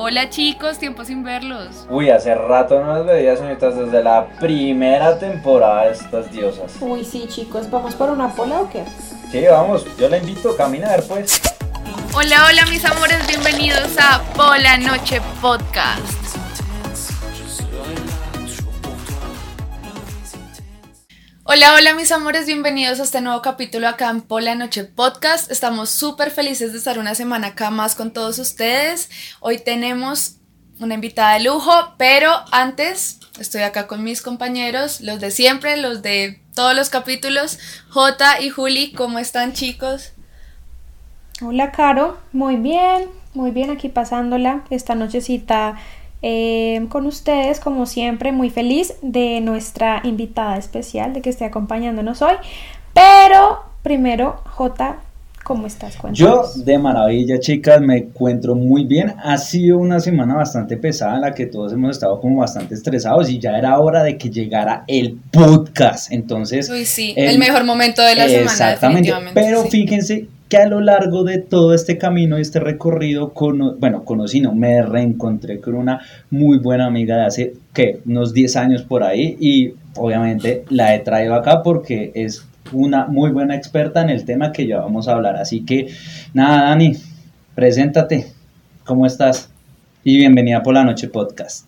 Hola chicos, tiempo sin verlos. Uy, hace rato no las veía, señoritas, desde la primera temporada de estas diosas. Uy, sí, chicos, ¿vamos por una pola o qué? Sí, vamos, yo la invito, a ver pues. Hola, hola mis amores, bienvenidos a Pola Noche Podcast. Hola, hola mis amores, bienvenidos a este nuevo capítulo acá en Pola Noche Podcast. Estamos súper felices de estar una semana acá más con todos ustedes. Hoy tenemos una invitada de lujo, pero antes estoy acá con mis compañeros, los de siempre, los de todos los capítulos. Jota y Juli, ¿cómo están chicos? Hola, Caro, muy bien, muy bien aquí pasándola esta nochecita eh, con ustedes, como siempre, muy feliz de nuestra invitada especial, de que esté acompañándonos hoy. Pero primero, Jota, ¿cómo estás? Yo de maravilla, chicas, me encuentro muy bien. Ha sido una semana bastante pesada en la que todos hemos estado como bastante estresados y ya era hora de que llegara el podcast. Entonces, Uy, sí, el, mejor momento de la semana. Exactamente, pero fíjense que a lo largo de todo este camino, este recorrido, bueno, conocí, no, me reencontré con una muy buena amiga de hace, ¿qué? Unos 10 años por ahí y obviamente la he traído acá porque es una muy buena experta en el tema que ya vamos a hablar. Así que, nada, Dani, preséntate, ¿cómo estás? Y bienvenida por la noche podcast.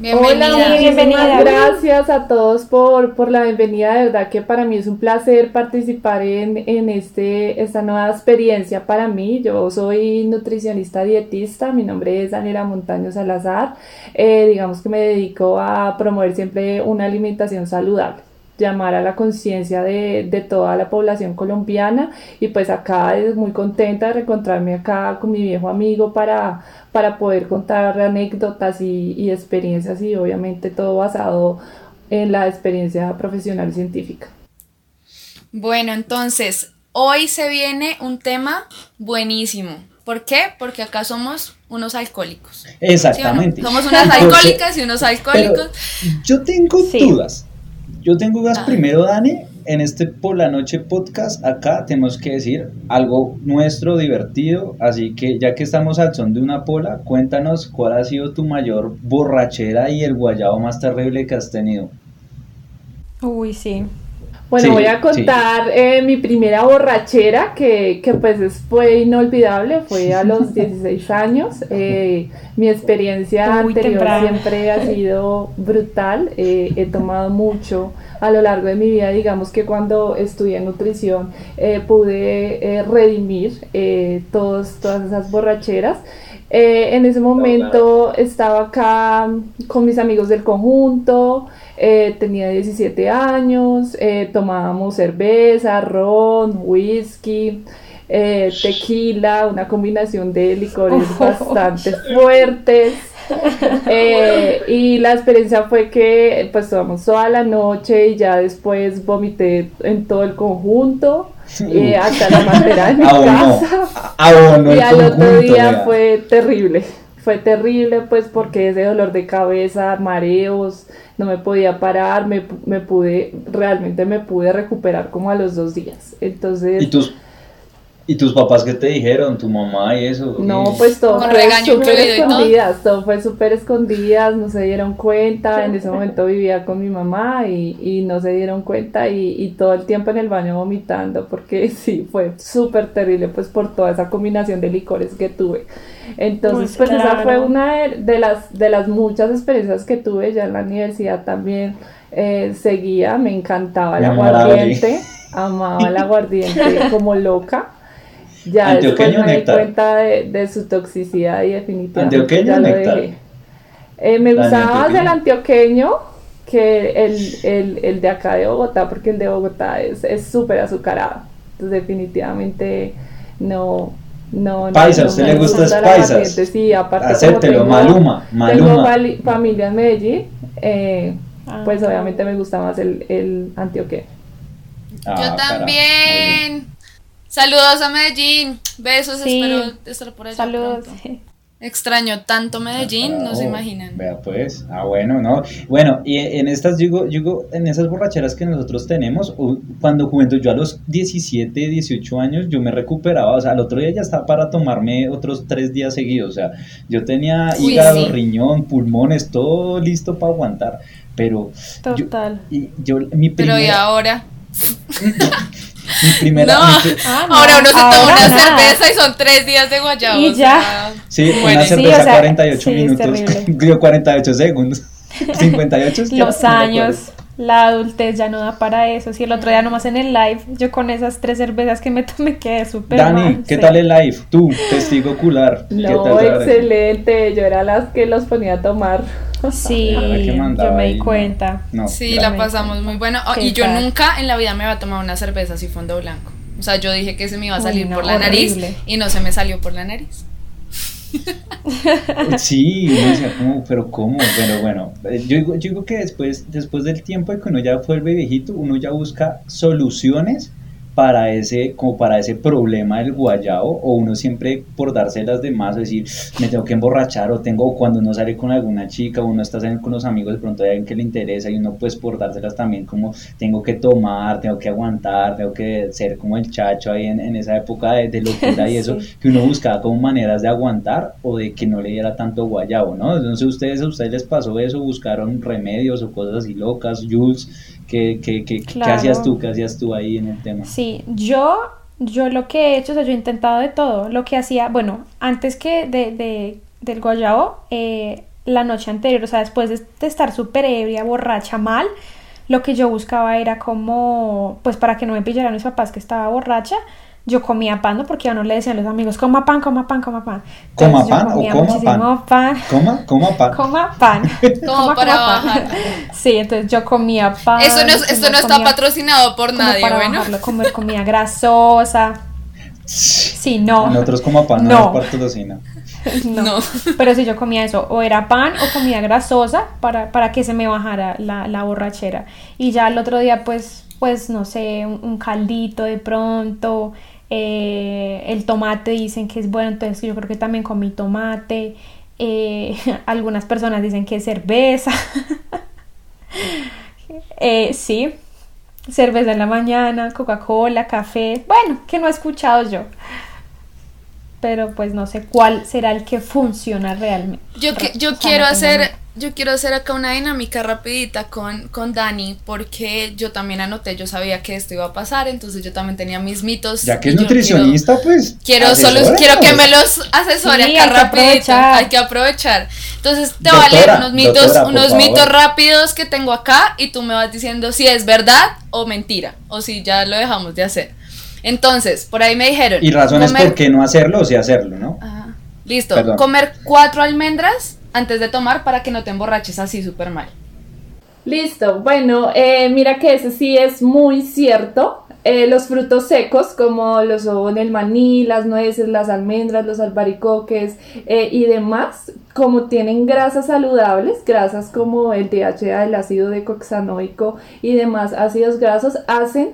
Bienvenida. Hola, bienvenida. Gracias a todos por, por, la bienvenida. De verdad que para mí es un placer participar en, en este, esta nueva experiencia para mí. Yo soy nutricionista dietista. Mi nombre es Daniela Montaño Salazar. Eh, digamos que me dedico a promover siempre una alimentación saludable llamar a la conciencia de, de, toda la población colombiana y pues acá es muy contenta de reencontrarme acá con mi viejo amigo para, para poder contar anécdotas y, y experiencias y obviamente todo basado en la experiencia profesional y científica. Bueno, entonces, hoy se viene un tema buenísimo. ¿Por qué? Porque acá somos unos alcohólicos. Exactamente. Somos unas alcohólicas y unos alcohólicos. yo tengo dudas. Yo tengo gas primero, Dani. En este por la noche podcast, acá tenemos que decir algo nuestro divertido. Así que ya que estamos al son de una pola, cuéntanos cuál ha sido tu mayor borrachera y el guayabo más terrible que has tenido. Uy, sí. Bueno, voy a contar eh, mi primera borrachera, que, que, pues fue inolvidable, fue a los 16 años. Eh, mi experiencia anterior siempre ha sido brutal, eh, he tomado mucho a lo largo de mi vida, digamos que cuando estudié nutrición pude redimir todos, todas esas borracheras. En ese momento estaba acá con mis amigos del conjunto, eh, tenía 17 años, eh, tomábamos cerveza, ron, whisky, eh, tequila, una combinación de licores bastante fuertes. y la experiencia fue que pues tomamos toda la noche y ya después vomité en todo el conjunto. Hasta la materia en mi casa. Y al otro día fue terrible. Fue terrible pues porque ese dolor de cabeza, mareos, no me podía parar, me, me, pude, realmente me pude recuperar como a los dos días. Entonces... ¿Y tus, ¿Y tus papás qué te dijeron? ¿Tu mamá y eso? No, pues todo fue súper escondidas, todo? fue súper escondidas, no se dieron cuenta, en ese momento vivía con mi mamá y, y no se dieron cuenta y, y, todo el tiempo en el baño vomitando porque sí, fue súper terrible pues por toda esa combinación de licores que tuve. Entonces, pues, esa fue una de, las, de las muchas experiencias que tuve ya en la universidad también. Eh, seguía, me encantaba el aguardiente, amaba el aguardiente como loca. Ya después me di cuenta de, su toxicidad y definitivamente ya lo dejé. Eh, me gustaba más el antioqueño que el, el, de acá de Bogotá, porque el de Bogotá es súper azucarado. Entonces definitivamente no, no, paisa, ¿a usted le gusta es paisas? Sí, aparte Acéptelo, Maluma, Maluma. Tengo familia en Medellín, eh, ah. pues obviamente me gusta más el, el antioqueño. Yo ah, también. Saludos a Medellín. Besos, espero estar por allá. Saludos. Extraño tanto Medellín, no se imaginan. Vea pues, ah bueno, no. Bueno, y en estas, digo, digo, en esas borracheras que nosotros tenemos, cuando juventud, yo a los 17, 18 años, yo me recuperaba, o sea, al otro día ya estaba para tomarme otros tres días seguidos, o sea, yo tenía hígado, riñón, pulmones, todo listo para aguantar, pero... Total. y yo, mi Pero ¿y ahora? Mi primera. No. Ah, ahora uno se toma una cerveza y son tres días de guayabo. Y ya. sí, una cerveza 48 minutos. Digo 48 segundos. 58 Los años. La adultez ya no da para eso. Si el otro día nomás en el live, yo con esas tres cervezas que me tomé quedé súper Dani, ¿qué tal el live? Tú, testigo ocular. No, excelente. Yo era las que los ponía a tomar. Sí, yo me di cuenta. sí, la pasamos muy bueno. Oh, y yo nunca en la vida me iba a tomar una cerveza así fondo blanco. O sea, yo dije que se me iba a salir por la nariz y no se me salió por la nariz. Sí, uno decía, como, pero ¿cómo? Pero bueno, yo digo, yo digo que después, después del tiempo de que uno ya vuelve viejito, uno ya busca soluciones para ese, como para ese problema del guayabo, o uno siempre por dárselas de más, decir, me tengo que emborrachar, o tengo, cuando uno sale con alguna chica, o uno está saliendo con los amigos, de pronto hay alguien que le interesa, y uno pues por dárselas también como, tengo que tomar, tengo que aguantar, tengo que ser como el chacho ahí en, esa época de, locura y eso, que uno buscaba como maneras de aguantar, o de que no le diera tanto guayabo, ¿no? Entonces, ¿ustedes, a ustedes les pasó eso? ¿Buscaron remedios o cosas así locas? Jules, ¿Qué, qué, qué, ¿qué, hacías tú? ¿Qué hacías tú ahí en el tema? Sí, yo, yo lo que he hecho, o sea, yo he intentado de todo. Lo que hacía, bueno, antes que de, de del guayao, eh, la noche anterior, o sea, después de, de estar súper ebria, borracha, mal, lo que yo buscaba era como, pues para que no me pillaran mis papás que estaba borracha, yo comía pan, ¿no? Porque a uno le decían los amigos, coma pan, coma pan, coma pan. ¿Coma pan o coma pan? pan? ¿Coma? ¿Coma pan? Coma pan. Para bajar. Sí, entonces yo comía pan. Eso no, esto no está patrocinado por nadie, para bueno. Bajarlo, comer comida grasosa. Sí, no. Nosotros como pan no, no. patrocina. No. no. Pero si yo comía eso, o era pan o comida grasosa para, para que se me bajara la, la borrachera. Y ya el otro día, pues, pues no sé, un caldito de pronto, eh, el tomate dicen que es bueno, entonces yo creo que también comí tomate. Eh, algunas personas dicen que es cerveza. eh, sí, cerveza en la mañana, Coca-Cola, café. Bueno, que no he escuchado yo. Pero pues no sé cuál será el que funciona realmente. Yo, que, yo quiero hacer yo quiero hacer acá una dinámica rapidita con, con Dani porque yo también anoté, yo sabía que esto iba a pasar, entonces yo también tenía mis mitos. Ya que es nutricionista, pues. Quiero solo quiero que me los asesore acá rapidito, hay que aprovechar. Entonces te voy a leer unos mitos, unos mitos rápidos que tengo acá y tú me vas diciendo si es verdad o mentira o si ya lo dejamos de hacer. Entonces, por ahí me dijeron. Y razones por qué no hacerlo o si hacerlo, ¿no? Ajá. Listo. Comer cuatro almendras antes de tomar para que no te emborraches así súper mal. Listo, bueno, eh, mira que ese sí es muy cierto. Eh, los frutos secos, como lo son el maní, las nueces, las almendras, los albaricoques eh, y demás, como tienen grasas saludables, grasas como el DHA, el ácido decoxanoico y demás ácidos grasos, hacen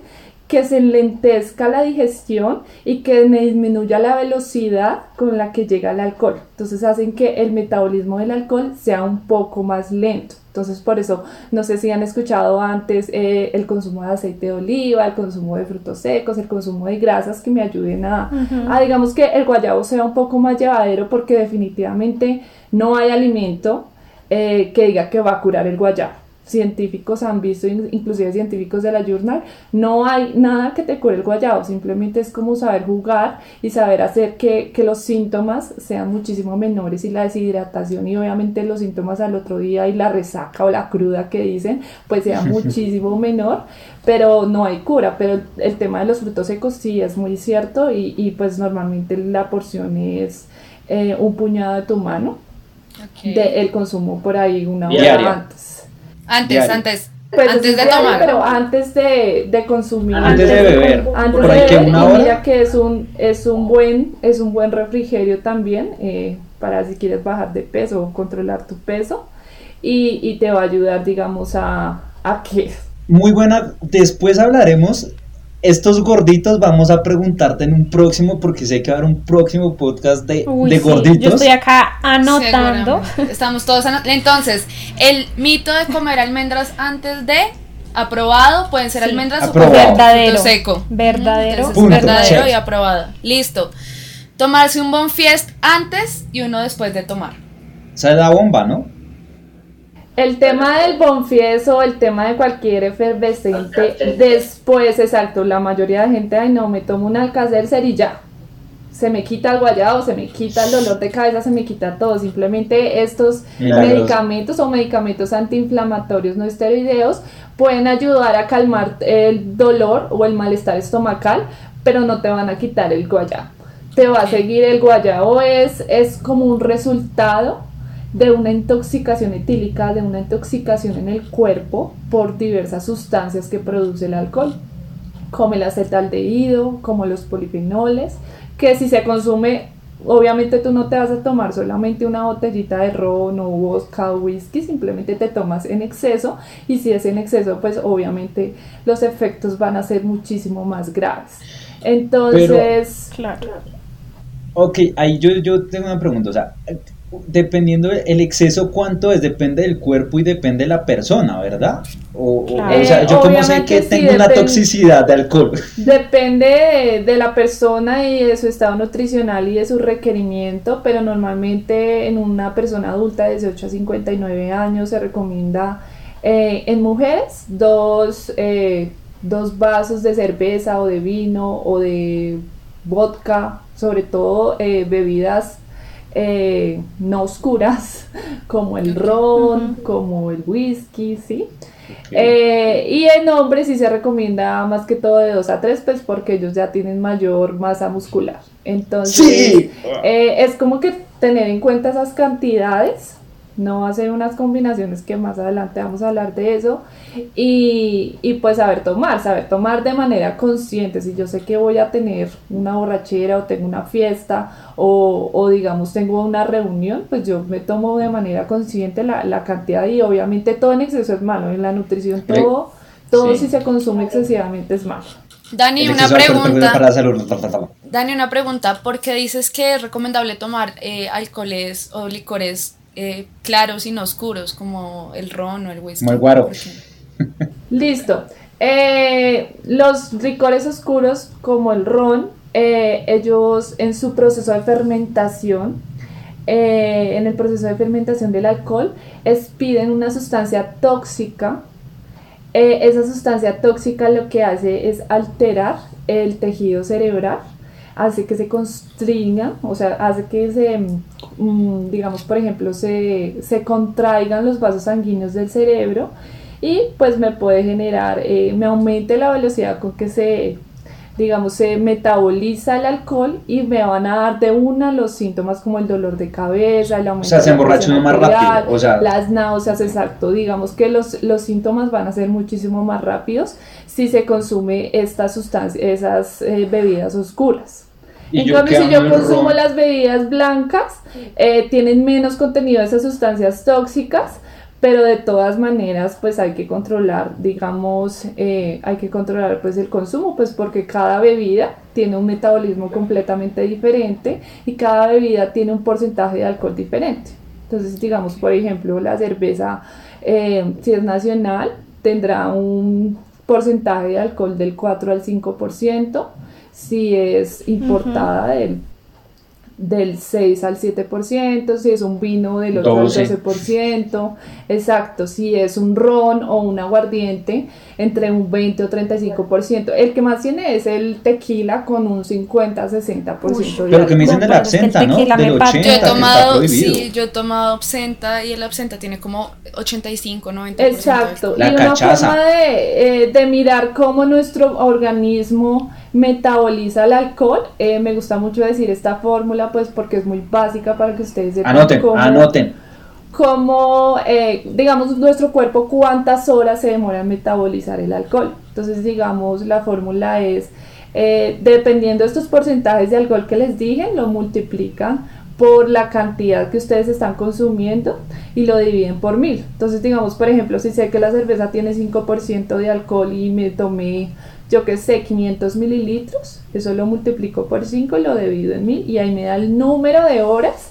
que se lentezca la digestión y que me disminuya la velocidad con la que llega el alcohol. Entonces hacen que el metabolismo del alcohol sea un poco más lento. Entonces por eso, no sé si han escuchado antes eh, el consumo de aceite de oliva, el consumo de frutos secos, el consumo de grasas que me ayuden a, a digamos que el guayabo sea un poco más llevadero porque definitivamente no hay alimento eh, que diga que va a curar el guayabo científicos han visto, inclusive científicos de la Journal, no hay nada que te cure el guayabo, simplemente es como saber jugar y saber hacer que, que, los síntomas sean muchísimo menores y la deshidratación y obviamente los síntomas al otro día y la resaca o la cruda que dicen, pues sea muchísimo menor, pero no hay cura, pero el tema de los frutos secos sí es muy cierto y, y pues normalmente la porción es eh, un puñado de tu mano. De el consumo por ahí una hora antes. Antes, antes. Pues antes de tomar. Pero antes de, de consumir. Antes, de beber. Antes de beber. Y mira que es un, es un buen, es un buen refrigerio también, eh, para si quieres bajar de peso o controlar tu peso. Y, y te va a ayudar, digamos, a, a que. Muy buena. Después hablaremos estos gorditos vamos a preguntarte en un próximo, porque sé que va a haber un próximo podcast de, gorditos. Yo estoy acá anotando. Estamos todos anotando. Entonces, el mito de comer almendras antes de aprobado, pueden ser almendras o verdadero. seco. Verdadero. verdadero y aprobado. Listo. Tomarse un bon fiest antes y uno después de tomar. Esa es la bomba, ¿no? El tema del bonfies o el tema de cualquier efervescente, después, exacto, la mayoría de gente, ay no, me tomo un alcacer y ya, se me quita el guayado, se me quita el dolor de cabeza, se me quita todo. Simplemente estos medicamentos o medicamentos antiinflamatorios no esteroideos pueden ayudar a calmar el dolor o el malestar estomacal, pero no te van a quitar el guayado. Te va a seguir el guayabo, es, es como un resultado de una intoxicación etílica, de una intoxicación en el cuerpo por diversas sustancias que produce el alcohol, como el acetaldehído, como los polifenoles, que si se consume, obviamente tú no te vas a tomar solamente una botellita de ron o vodka o whisky, simplemente te tomas en exceso y si es en exceso, pues obviamente los efectos van a ser muchísimo más graves. Entonces, claro. Ok, ahí yo, yo tengo una pregunta, o sea, dependiendo el exceso cuánto es, depende del cuerpo y depende de la persona, ¿verdad? O, sea, yo como sé que tengo una toxicidad de alcohol. Depende de, la persona y de su estado nutricional y de su requerimiento, pero normalmente en una persona adulta de 18 a 59 años se recomienda eh, en mujeres dos, eh, dos vasos de cerveza o de vino o de vodka, sobre todo eh, bebidas eh, no oscuras, como el ron, como el whisky, ¿sí? Eh, y en hombres sí se recomienda más que todo de 2 a 3, pues porque ellos ya tienen mayor masa muscular. Entonces, eh, es como que tener en cuenta esas cantidades no hacer unas combinaciones que más adelante vamos a hablar de eso y, y, pues saber tomar, saber tomar de manera consciente, si yo sé que voy a tener una borrachera o tengo una fiesta o, o digamos tengo una reunión, pues yo me tomo de manera consciente la, la, cantidad y obviamente todo en exceso es malo, en la nutrición todo, todo si se consume excesivamente es malo. Dani, una pregunta. Dani, una pregunta. ¿Por qué dices que es recomendable tomar eh, alcoholes o licores eh, claros y no oscuros, como el ron o el whisky. Como el guaro. Listo. Eh, los licores oscuros, como el ron, eh, ellos en su proceso de fermentación, en el proceso de fermentación del alcohol, expiden una sustancia tóxica. esa sustancia tóxica lo que hace es alterar el tejido cerebral hace que se constriña, o sea, hace que se, mm, digamos, por ejemplo, se, se, contraigan los vasos sanguíneos del cerebro y pues me puede generar, eh, me aumente la velocidad con que se digamos, se metaboliza el alcohol y me van a dar de una los síntomas como el dolor de cabeza, el aumento o sea, se emborracha más rápido, o sea, las náuseas, exacto, digamos que los, los síntomas van a ser muchísimo más rápidos si se consume estas sustancias, esas eh, bebidas oscuras. En cambio, si yo consumo las bebidas blancas, eh, tienen menos contenido de esas sustancias tóxicas, pero de todas maneras pues hay que controlar digamos eh, hay que controlar pues el consumo pues porque cada bebida tiene un metabolismo completamente diferente y cada bebida tiene un porcentaje de alcohol diferente. Entonces digamos por ejemplo la cerveza eh, si es nacional tendrá un porcentaje de alcohol del 4 al 5% si es importada del del 6 al 7%, si es un vino del 8 al 12%, exacto, si es un ron o un aguardiente, entre un 20 o 35%. El que más tiene es el tequila con un 50-60%. Pero que me dicen de la absenta, ¿no? Del 80, yo he tomado, sí, yo he tomado absenta y el absenta tiene como 85, 90%. Exacto, y una forma de, eh, de mirar cómo nuestro organismo metaboliza el alcohol. Eh, me gusta mucho decir esta fórmula, pues porque es muy básica para que ustedes sepan anoten, cómo, anoten. cómo eh, digamos, nuestro cuerpo cuántas horas se demora en metabolizar el alcohol. Entonces, digamos, la fórmula es, eh, dependiendo de estos porcentajes de alcohol que les dije, lo multiplican por la cantidad que ustedes están consumiendo y lo dividen por mil. Entonces, digamos, por ejemplo, si sé que la cerveza tiene 5% de alcohol y me tomé, yo que sé, 500 mililitros, eso lo multiplico por 5 y lo divido en mil y ahí me da el número de horas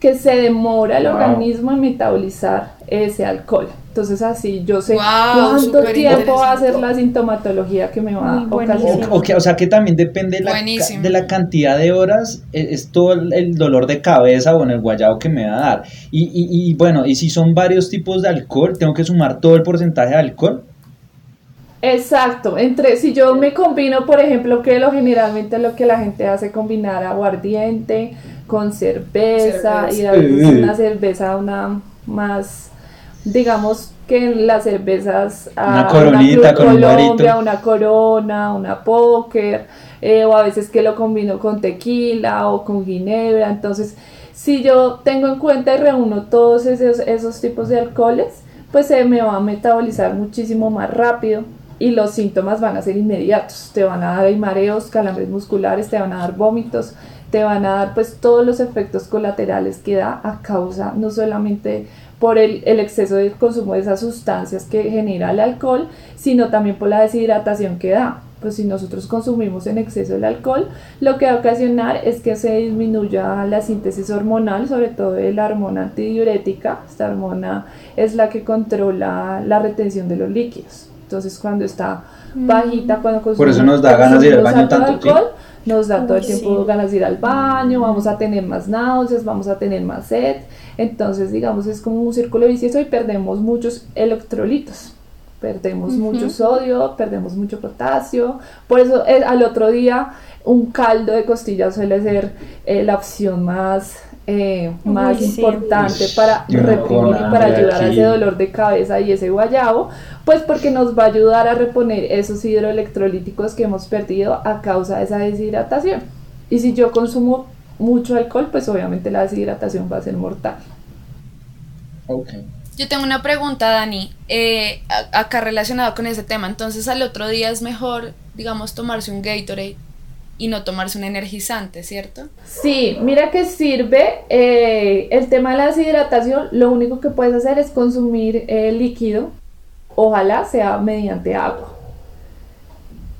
que se demora el organismo en metabolizar ese alcohol. Entonces así yo sé cuánto tiempo va a ser la sintomatología que me va a ocasionar. O, sea que también depende la, de la cantidad de horas, e, es, todo el dolor de cabeza o en el guayabo que me va a dar. Y, y, bueno, y si son varios tipos de alcohol, tengo que sumar todo el porcentaje de alcohol. Exacto, entre si yo me combino, por ejemplo, que lo generalmente lo que la gente hace combinar aguardiente con cerveza, y a veces una cerveza una más digamos que en las cervezas una coronita con Colombia, una corona, una póker, eh, o a veces que lo combino con tequila o con ginebra. Entonces, si yo tengo en cuenta y reúno todos esos, esos tipos de alcoholes, pues se me va a metabolizar muchísimo más rápido y los síntomas van a ser inmediatos. Te van a dar mareos, calambres musculares, te van a dar vómitos, te van a dar pues todos los efectos colaterales que da a causa no solamente por el, exceso de consumo de esas sustancias que genera el alcohol, sino también por la deshidratación que da. Pues si nosotros consumimos en exceso el alcohol, lo que va a ocasionar es que se disminuya la síntesis hormonal, sobre todo de la hormona antidiurética. Esta hormona es la que controla la retención de los líquidos. Entonces cuando está bajita, cuando consumimos Por eso nos da ganas de ir al baño tanto alcohol, nos da todo el tiempo ganas de ir al baño, vamos a tener más náuseas, vamos a tener más sed. Entonces, digamos, es como un círculo vicioso y perdemos muchos electrolitos. Perdemos mucho sodio, perdemos mucho potasio. Por eso eh, al otro día un caldo de costilla suele ser eh, la opción más, eh, más importante para reprimir y para ayudar a ese dolor de cabeza y ese guayabo, pues porque nos va a ayudar a reponer esos hidroelectrolíticos que hemos perdido a causa de esa deshidratación. Y si yo consumo mucho alcohol, pues obviamente la deshidratación va a ser mortal. Yo tengo una pregunta, Dani, eh, acá relacionado con ese tema. Entonces, al otro día es mejor, digamos, tomarse un Gatorade y no tomarse un energizante, ¿cierto? Sí, mira que sirve. Eh, el tema de la deshidratación, lo único que puedes hacer es consumir eh, líquido. Ojalá sea mediante agua.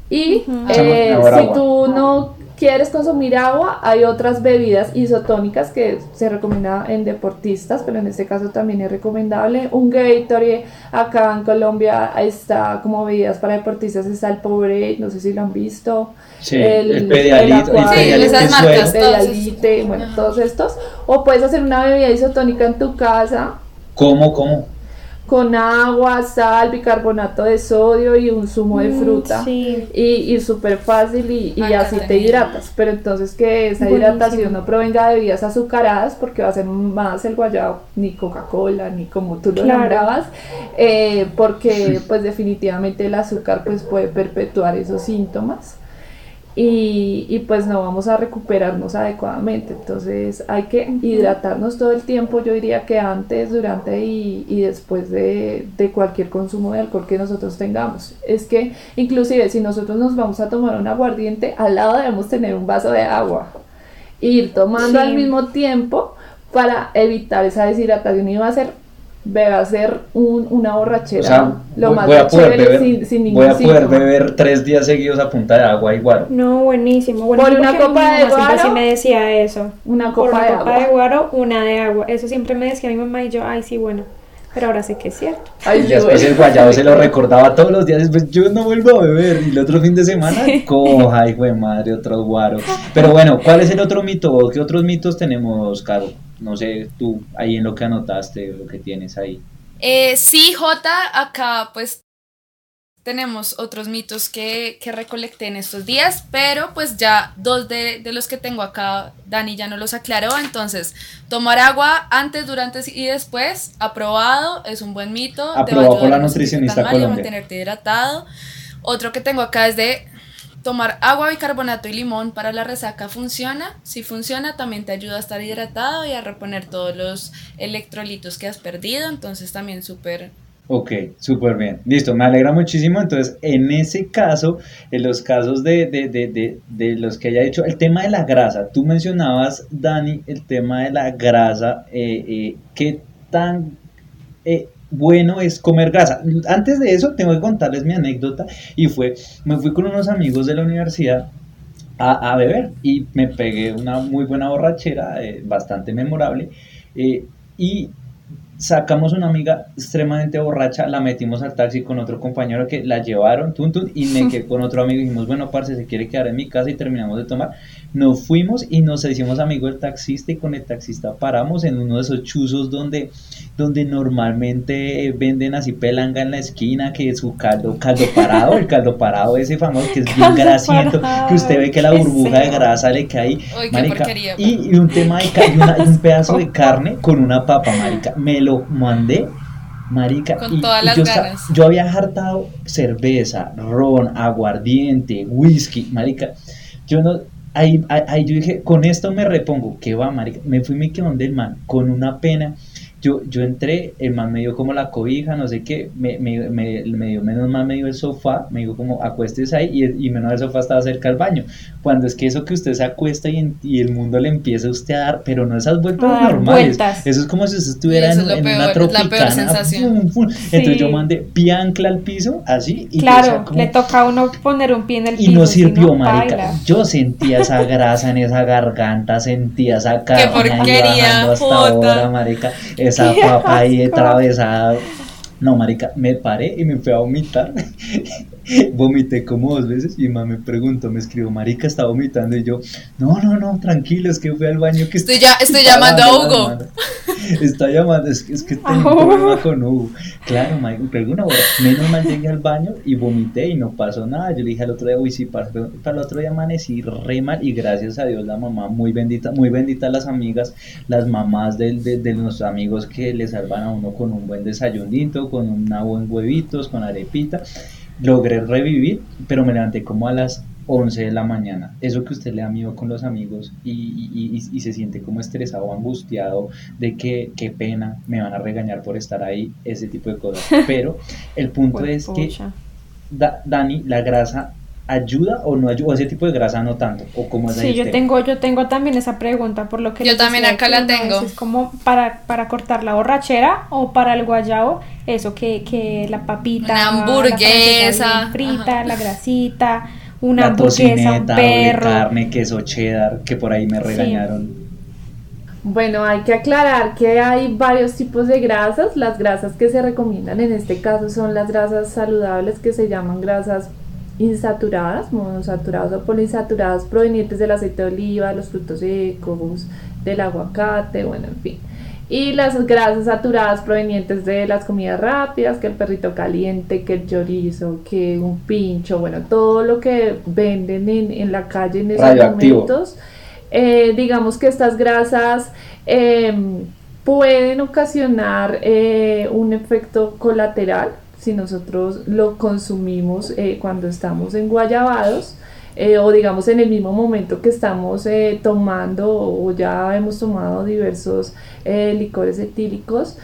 Y si tú no quieres consumir agua, hay otras bebidas isotónicas que se recomienda en deportistas, pero en este caso también es recomendable. Un Gatorade, acá en Colombia está como bebidas para deportistas, está el Powerade, no sé si lo han visto. Sí, el, el Pedialit, el, bueno, todos estos. O puedes hacer una bebida isotónica en tu casa. ¿Cómo, cómo? Con agua, sal, bicarbonato de sodio y un zumo de mm, fruta. Y, y súper fácil y, así te hidratas. Pero entonces que esa hidratación no provenga de bebidas azucaradas porque va a ser más el guayabo, ni Coca-Cola, ni como tú lo nombrabas, eh, porque pues definitivamente el azúcar pues puede perpetuar esos síntomas y, y, pues no vamos a recuperarnos adecuadamente. Entonces hay que hidratarnos todo el tiempo, yo diría que antes, durante y, y después de, de, cualquier consumo de alcohol que nosotros tengamos. Es que inclusive si nosotros nos vamos a tomar un aguardiente, al lado debemos tener un vaso de agua. Ir tomando al mismo tiempo para evitar esa deshidratación y va a ser va a ser un, una borrachera lo más chévere sin, sin, ningún Voy a poder beber tres días seguidos a punta de agua igual. No, buenísimo. Por una copa de guaro. Siempre me decía eso. Una copa, una de, copa agua. de guaro, una de agua. Eso siempre me decía mi mamá y yo, ay, sí, bueno. Pero ahora sé que es cierto. Ay, y después el guayabo se lo recordaba todos los días. Después yo no vuelvo a beber. Y el otro fin de semana, coja, hijo de madre, otro guaro. Pero bueno, ¿cuál es el otro mito? ¿Qué otros mitos tenemos, Caro? No sé, tú ahí en lo que anotaste, lo que tienes ahí. Eh, sí, J, acá pues tenemos otros mitos que, que, recolecté en estos días, pero pues ya dos de, de, los que tengo acá, Dani ya no los aclaró, entonces tomar agua antes, durante y después, aprobado, es un buen mito. Aprobado por la nutricionista Colombia. mantenerte hidratado. Otro que tengo acá es de Tomar agua, bicarbonato y limón para la resaca funciona. Si funciona, también te ayuda a estar hidratado y a reponer todos los electrolitos que has perdido. Entonces también súper Ok, súper bien. Listo, me alegra muchísimo. Entonces, en ese caso, en los casos de, de, de, de, los que haya dicho, el tema de la grasa, tú mencionabas, Dani, el tema de la grasa, eh, eh, ¿qué tan eh, bueno es comer grasa? Antes de eso, tengo que contarles mi anécdota y fue, me fui con unos amigos de la universidad a, a beber y me pegué una muy buena borrachera, bastante memorable. y sacamos una amiga extremadamente borracha, la metimos al taxi con otro compañero que la llevaron, tun, y me quedé con otro amigo y dijimos, bueno, parce, se quiere quedar en mi casa y terminamos de tomar. Nos fuimos y nos hicimos amigos del taxista y con el taxista paramos en uno de esos chuzos donde, donde normalmente venden así pelanga en la esquina, que es su caldo, caldo parado, el caldo parado ese famoso que es bien grasiento, que usted ve que la burbuja de grasa le cae, marica, y, un tema de y, un pedazo de carne con una papa, marica, me lo mandé Marica, Con todas las yo, ganas. yo había hartado cerveza, ron, aguardiente, whisky, marica. Yo no, ahí, ahí, yo dije, con esto me repongo, que va, marica. Me fui me quedé donde el man, con una pena yo, yo entré, el man me dio como la cobija, no sé qué, me, me, me, dio, menos mal me dio el sofá, me dijo como acuestes ahí y, y menos el sofá estaba cerca del baño. Cuando es que eso que usted se acuesta y, y el mundo le empieza a usted a dar, pero no esas vueltas normales. Eso es como si usted estuviera en, una tropicana. Entonces yo mandé piancla al piso, así. Y claro, le toca a uno poner un pie en el piso. Y no sirvió, marica. Yo sentía esa grasa en esa garganta, sentía esa carne. Qué porquería, hasta ahora, marica esa papa ahí atravesada. No, marica, me paré y me fui a vomitar. Vomité como dos veces y mamá me preguntó, me escribió, marica, está vomitando y yo, no, no, no, tranquilo, es que fui al baño que estoy ya, estoy llamando a Hugo. Está llamando, es, es que tengo un problema con Hugo. Claro, marica, una menos mal llegué al baño y vomité y no pasó nada. Yo le dije al otro día, uy, sí, para, para el otro día amanecí re mal y gracias a Dios la mamá, muy bendita, muy bendita las amigas, las mamás de, de, de nuestros amigos que le salvan a uno con un buen desayunito, con una buen huevitos, con arepita logré revivir, pero me levanté como a las 11 de la mañana. Eso que usted le da miedo con los amigos y, y, se siente como estresado angustiado de que qué pena, me van a regañar por estar ahí, ese tipo de cosas. Pero el punto es que, Dani, la grasa ayuda o no ayuda, o ese tipo de grasa no tanto, o como es Sí, yo tengo, yo tengo también esa pregunta, por lo que yo también acá la tengo. Es como para, para cortar la borrachera o para el guayao, eso que, que la papita, una hamburguesa frita, la grasita, una hamburguesa, un perro, carne, queso cheddar, que por ahí me regañaron. Bueno, hay que aclarar que hay varios tipos de grasas. Las grasas que se recomiendan en este caso son las grasas saludables que se llaman grasas insaturadas, monosaturadas o poliinsaturadas provenientes del aceite de oliva, los frutos secos, del aguacate, bueno, en fin. Y las grasas saturadas provenientes de las comidas rápidas, que el perrito caliente, que el chorizo, que un pincho, bueno, todo lo que venden en, la calle en esos momentos. Eh, digamos que estas grasas em, pueden ocasionar eh, un efecto colateral si nosotros lo consumimos eh, cuando estamos en guayabados eh, o digamos en el mismo momento que estamos eh, tomando o ya hemos tomado diversos licores etílicos.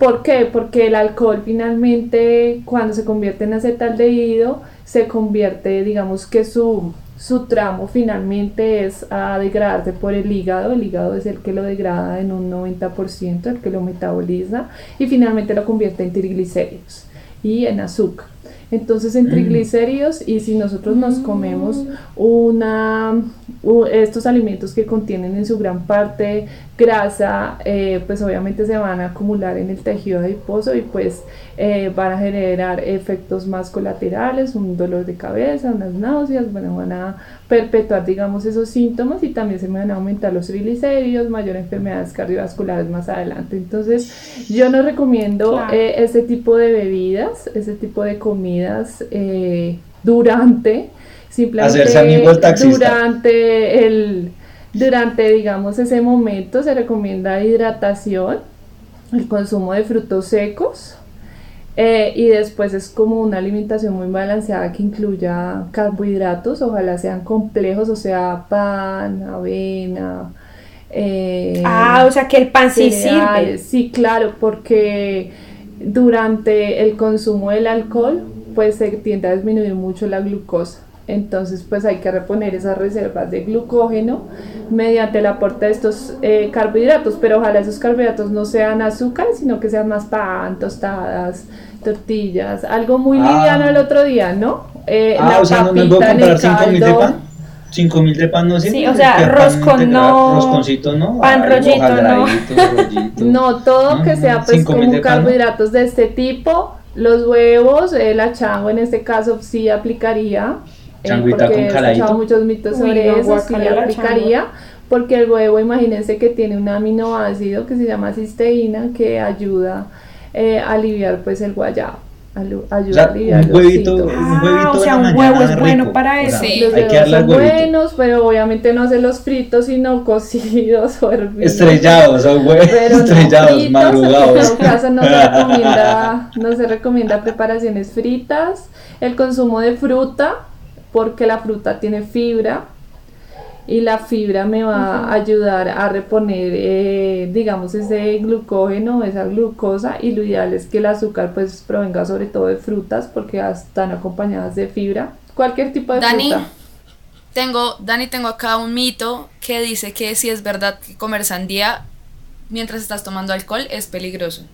¿Por qué? Porque el alcohol finalmente cuando se convierte en acetaldehído se convierte digamos que su su tramo finalmente es a degradarse por el hígado, el hígado es el que lo degrada en un 90%, el que lo metaboliza y finalmente lo convierte en triglicéridos y en azúcar. Entonces en mm. triglicéridos y si nosotros nos comemos mm. una, estos alimentos que contienen en su gran parte grasa, eh, pues obviamente se van a acumular en el tejido adiposo y pues eh, van a generar efectos más colaterales, un dolor de cabeza, unas náuseas, bueno, van a perpetuar, digamos, esos síntomas y también se van a aumentar los triglicéridos, mayor enfermedades cardiovasculares más adelante. Entonces, yo no recomiendo eh, ese tipo de bebidas, ese tipo de comidas eh, durante, simplemente durante el, durante, digamos, ese momento se recomienda hidratación, el consumo de frutos secos, eh, y después es como una alimentación muy balanceada que incluya carbohidratos, ojalá sean complejos, o sea, pan, avena. Eh, ah, o sea que el pan sí sirve. Sí, claro, porque durante el consumo del alcohol, pues se tiende a disminuir mucho la glucosa. Entonces, pues hay que reponer esas reservas de glucógeno mediante el aporte de estos eh, carbohidratos, pero ojalá esos carbohidratos no sean azúcar, sino que sean más pan, tostadas, tortillas, algo muy ah. liviano el otro día, ¿no? Eh, ah, la o sea, no me puedo comprar 5000 de pan. 5000 de pan no Sí, o sea, roscón no. Rosconcito no. Pan rollito no. no, todo que sea pues como carbohidratos de este tipo. Los huevos, el achango en este caso sí aplicaría. Changuita porque con caladito. he muchos mitos sobre eso, sí aplicaría. Porque el huevo, imagínense que tiene un aminoácido que se llama cisteína que ayuda eh, a aliviar pues el guayabo ayuda un huevito, un ah, huevito o sea, un huevo es bueno para eso. Sí. Los huevos son buenos, pero obviamente no se los fritos, sino cocidos o hervidos. Estrellados, o huevos estrellados, madrugados. En todo caso no se, recomienda, no se recomienda preparaciones fritas. El consumo de fruta, porque la fruta tiene fibra y la fibra me va a ayudar a reponer, eh, digamos, ese glucógeno, esa glucosa y lo ideal es que el azúcar pues provenga sobre todo de frutas porque están acompañadas de fibra, cualquier tipo de Dani, fruta. Tengo, Dani, tengo acá un mito que dice que si es verdad que comer sandía mientras estás tomando alcohol es peligroso.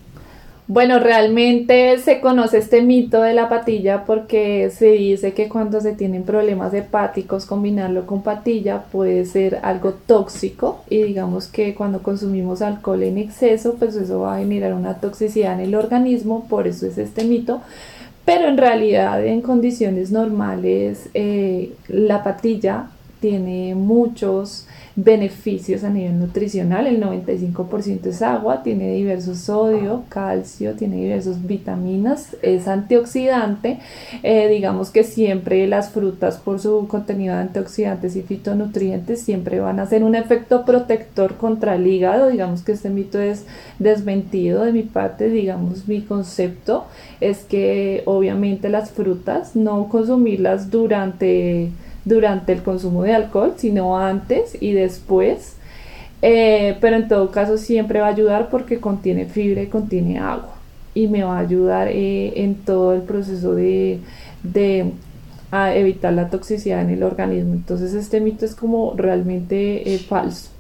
Bueno, realmente se conoce este mito de la patilla porque se dice que cuando se tienen problemas hepáticos combinarlo con patilla puede ser algo tóxico y digamos que cuando consumimos alcohol en exceso pues eso va a generar una toxicidad en el organismo, por eso es este mito. Pero en realidad en condiciones normales eh, la patilla tiene muchos beneficios a nivel nutricional. El 95% es agua, tiene diversos sodio, calcio, tiene diversas vitaminas, es antioxidante. Eh, digamos que siempre las frutas por su contenido de antioxidantes y fitonutrientes siempre van a ser un efecto protector contra el hígado. Digamos que este mito es desmentido de mi parte, digamos mi concepto es que obviamente las frutas no consumirlas durante durante el consumo de alcohol, sino antes y después. Eh, pero en todo caso siempre va a ayudar porque contiene fibra y contiene agua y me va a ayudar eh, en todo el proceso de, evitar la toxicidad en el organismo. Entonces este mito es como realmente eh, falso.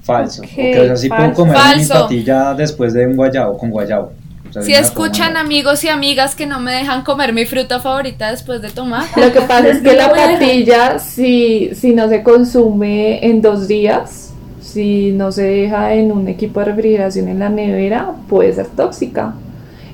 Falso. Okay, o sea, puedo comer mi patilla después de un guayabo con guayabo si escuchan amigos y amigas que no me dejan comer mi fruta favorita después de tomar. Lo que pasa es que la patilla, si, si no se consume en dos días, si no se deja en un equipo de refrigeración en la nevera, puede ser tóxica.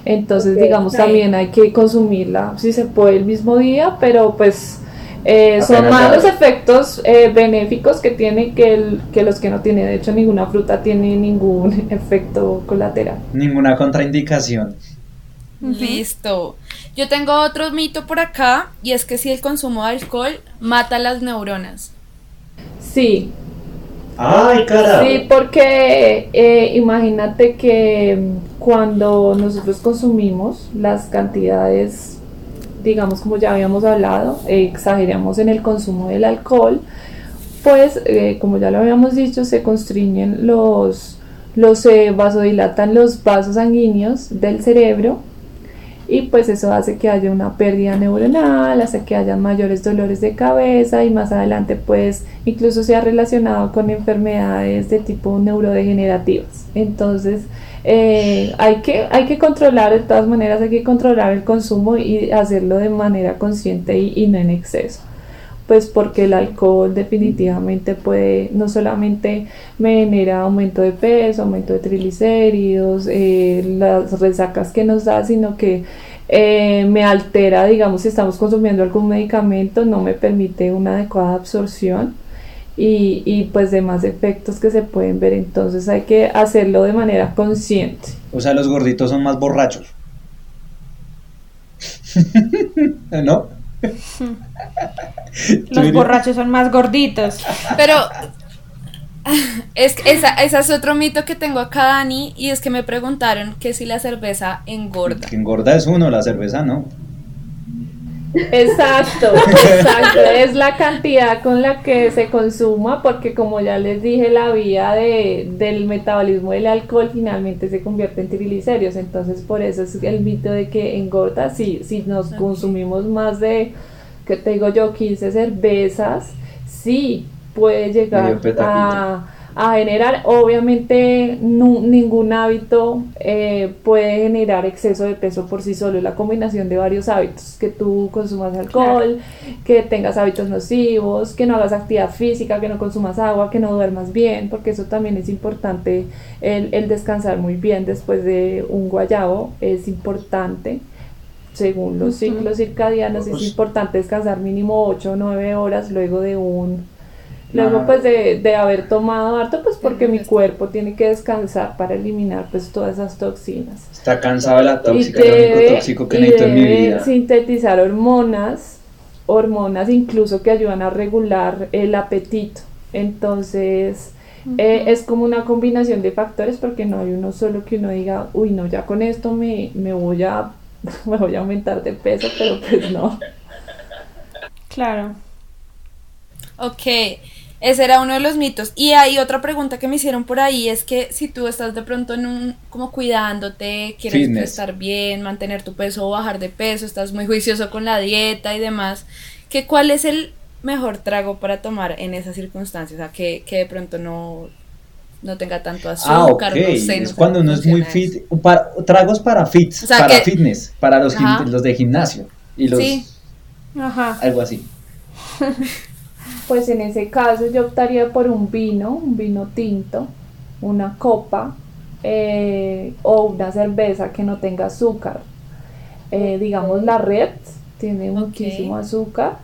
Entonces, digamos, también hay que consumirla si se puede el mismo día, pero pues eh, son más los efectos eh, benéficos que tiene que, que los que no tiene. De hecho, ninguna fruta tiene ningún efecto colateral. Ninguna contraindicación. Listo. Yo tengo otro mito por acá y es que si el consumo de alcohol mata las neuronas. Sí. Ay, carajo. Sí, porque eh, imagínate que cuando nosotros consumimos las cantidades digamos como ya habíamos hablado, exageramos en el consumo del alcohol, pues eh, como ya lo habíamos dicho, se constriñen los, los eh, vasodilatan los vasos sanguíneos del cerebro y pues eso hace que haya una pérdida neuronal, hace que haya mayores dolores de cabeza y más adelante pues incluso sea relacionado con enfermedades de tipo neurodegenerativas. Entonces, eh, hay, que, hay que controlar, de todas maneras, hay que controlar el consumo y hacerlo de manera consciente y, no en exceso. Pues porque el alcohol definitivamente puede, no solamente me genera aumento de peso, aumento de triglicéridos, eh, las resacas que nos da, sino que eh, me altera, digamos, si estamos consumiendo algún medicamento, no me permite una adecuada absorción y, y, pues demás efectos que se pueden ver. Entonces hay que hacerlo de manera consciente. O sea, los gorditos son más borrachos. ¿No? los borrachos son más gorditos. Pero es esa, esa, es otro mito que tengo acá, Dani, y es que me preguntaron que si la cerveza engorda. Que engorda es uno, la cerveza no. Exacto, exacto. Es la cantidad con la que se consuma, porque como ya les dije, la vía de, del metabolismo del alcohol finalmente se convierte en triglicéridos. Entonces, por eso es el mito de que engorda. Si, si nos consumimos más de, que tengo yo, 15 cervezas, sí puede llegar a a generar. Obviamente ningún hábito eh, puede generar exceso de peso por sí solo, la combinación de varios hábitos, que tú consumas alcohol, que tengas hábitos nocivos, que no hagas actividad física, que no consumas agua, que no duermas bien, porque eso también es importante, el, el descansar muy bien después de un guayabo es importante. Según los ciclos circadianos es importante descansar mínimo 8 o 9 horas luego de un Luego pues de, de, haber tomado harto, pues porque mi cuerpo tiene que descansar para eliminar pues todas esas toxinas. Está cansado de la tóxica, y debe, único tóxico que necesito en mi vida. sintetizar hormonas, hormonas incluso que ayudan a regular el apetito. Entonces eh, es como una combinación de factores porque no hay uno solo que uno diga, uy no, ya con esto me, me voy a me voy a aumentar de peso, pero pues no. Claro. Ok. Ese era uno de los mitos. Y hay otra pregunta que me hicieron por ahí, es que si tú estás de pronto en un, como cuidándote, quieres estar bien, mantener tu peso o bajar de peso, estás muy juicioso con la dieta y demás, que cuál es el mejor trago para tomar en esas circunstancias, o sea, que, de pronto no, no tenga tanto ah, azúcar, ah, es cuando uno es muy fit, tragos para fits, para fitness, para los, los de gimnasio y los sí. Ajá. algo así. pues en ese caso yo optaría por un vino, un vino tinto, una copa eh, o una cerveza que no tenga azúcar. Eh, digamos la red tiene muchísimo azúcar.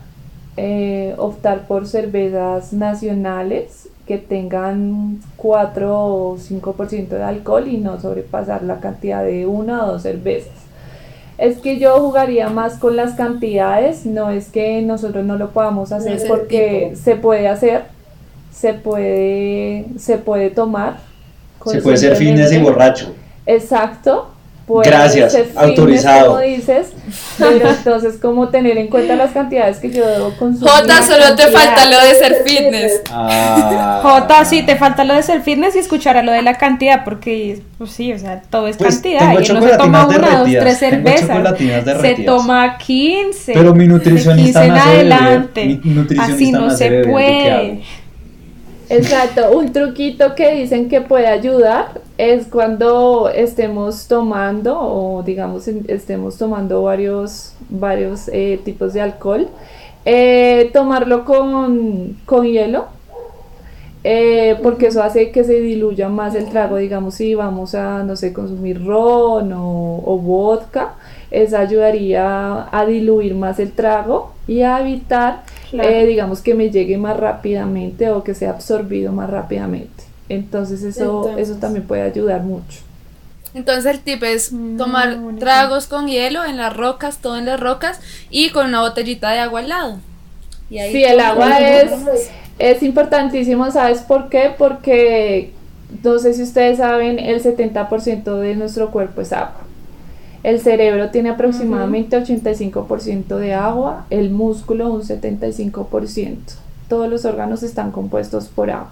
Eh, optar por cervezas nacionales que tengan 4 o 5% de alcohol y no sobrepasar la cantidad de una o dos cervezas. Es que yo jugaría más con las cantidades, no es que nosotros no lo podamos hacer porque se puede hacer, se puede, se puede tomar. Se puede ser fitness y borracho. Exacto, Gracias, autorizado. Como dices, pero entonces, como tener en cuenta las cantidades que yo debo consumir. Jota, solo te falta lo de ser fitness. Ah. Jota, sí, te falta lo de ser fitness y escuchar a lo de la cantidad, porque, pues sí, o sea, todo es pues, cantidad. Y no se toma una, dos, tres cervezas. Se toma 15. Pero mi nutricionista en adelante. Así no se puede. Exacto, un truquito que dicen que puede ayudar es cuando estemos tomando o digamos estemos tomando varios, varios eh, tipos de alcohol, eh, tomarlo con, hielo, eh, porque eso hace que se diluya más el trago, digamos si vamos a, no sé, consumir ron o, o vodka, eso ayudaría a diluir más el trago y a evitar eh, digamos que me llegue más rápidamente o que sea absorbido más rápidamente. Entonces eso, eso también puede ayudar mucho. Entonces el tip es mm, tomar tragos con hielo en las rocas, todo en las rocas y con una botellita de agua al lado. Y sí, el agua es, es importantísimo, ¿sabes por qué? Porque no sé si ustedes saben, el 70% de nuestro cuerpo es agua. El cerebro tiene aproximadamente 85% de agua, el músculo un 75%. Todos los órganos están compuestos por agua.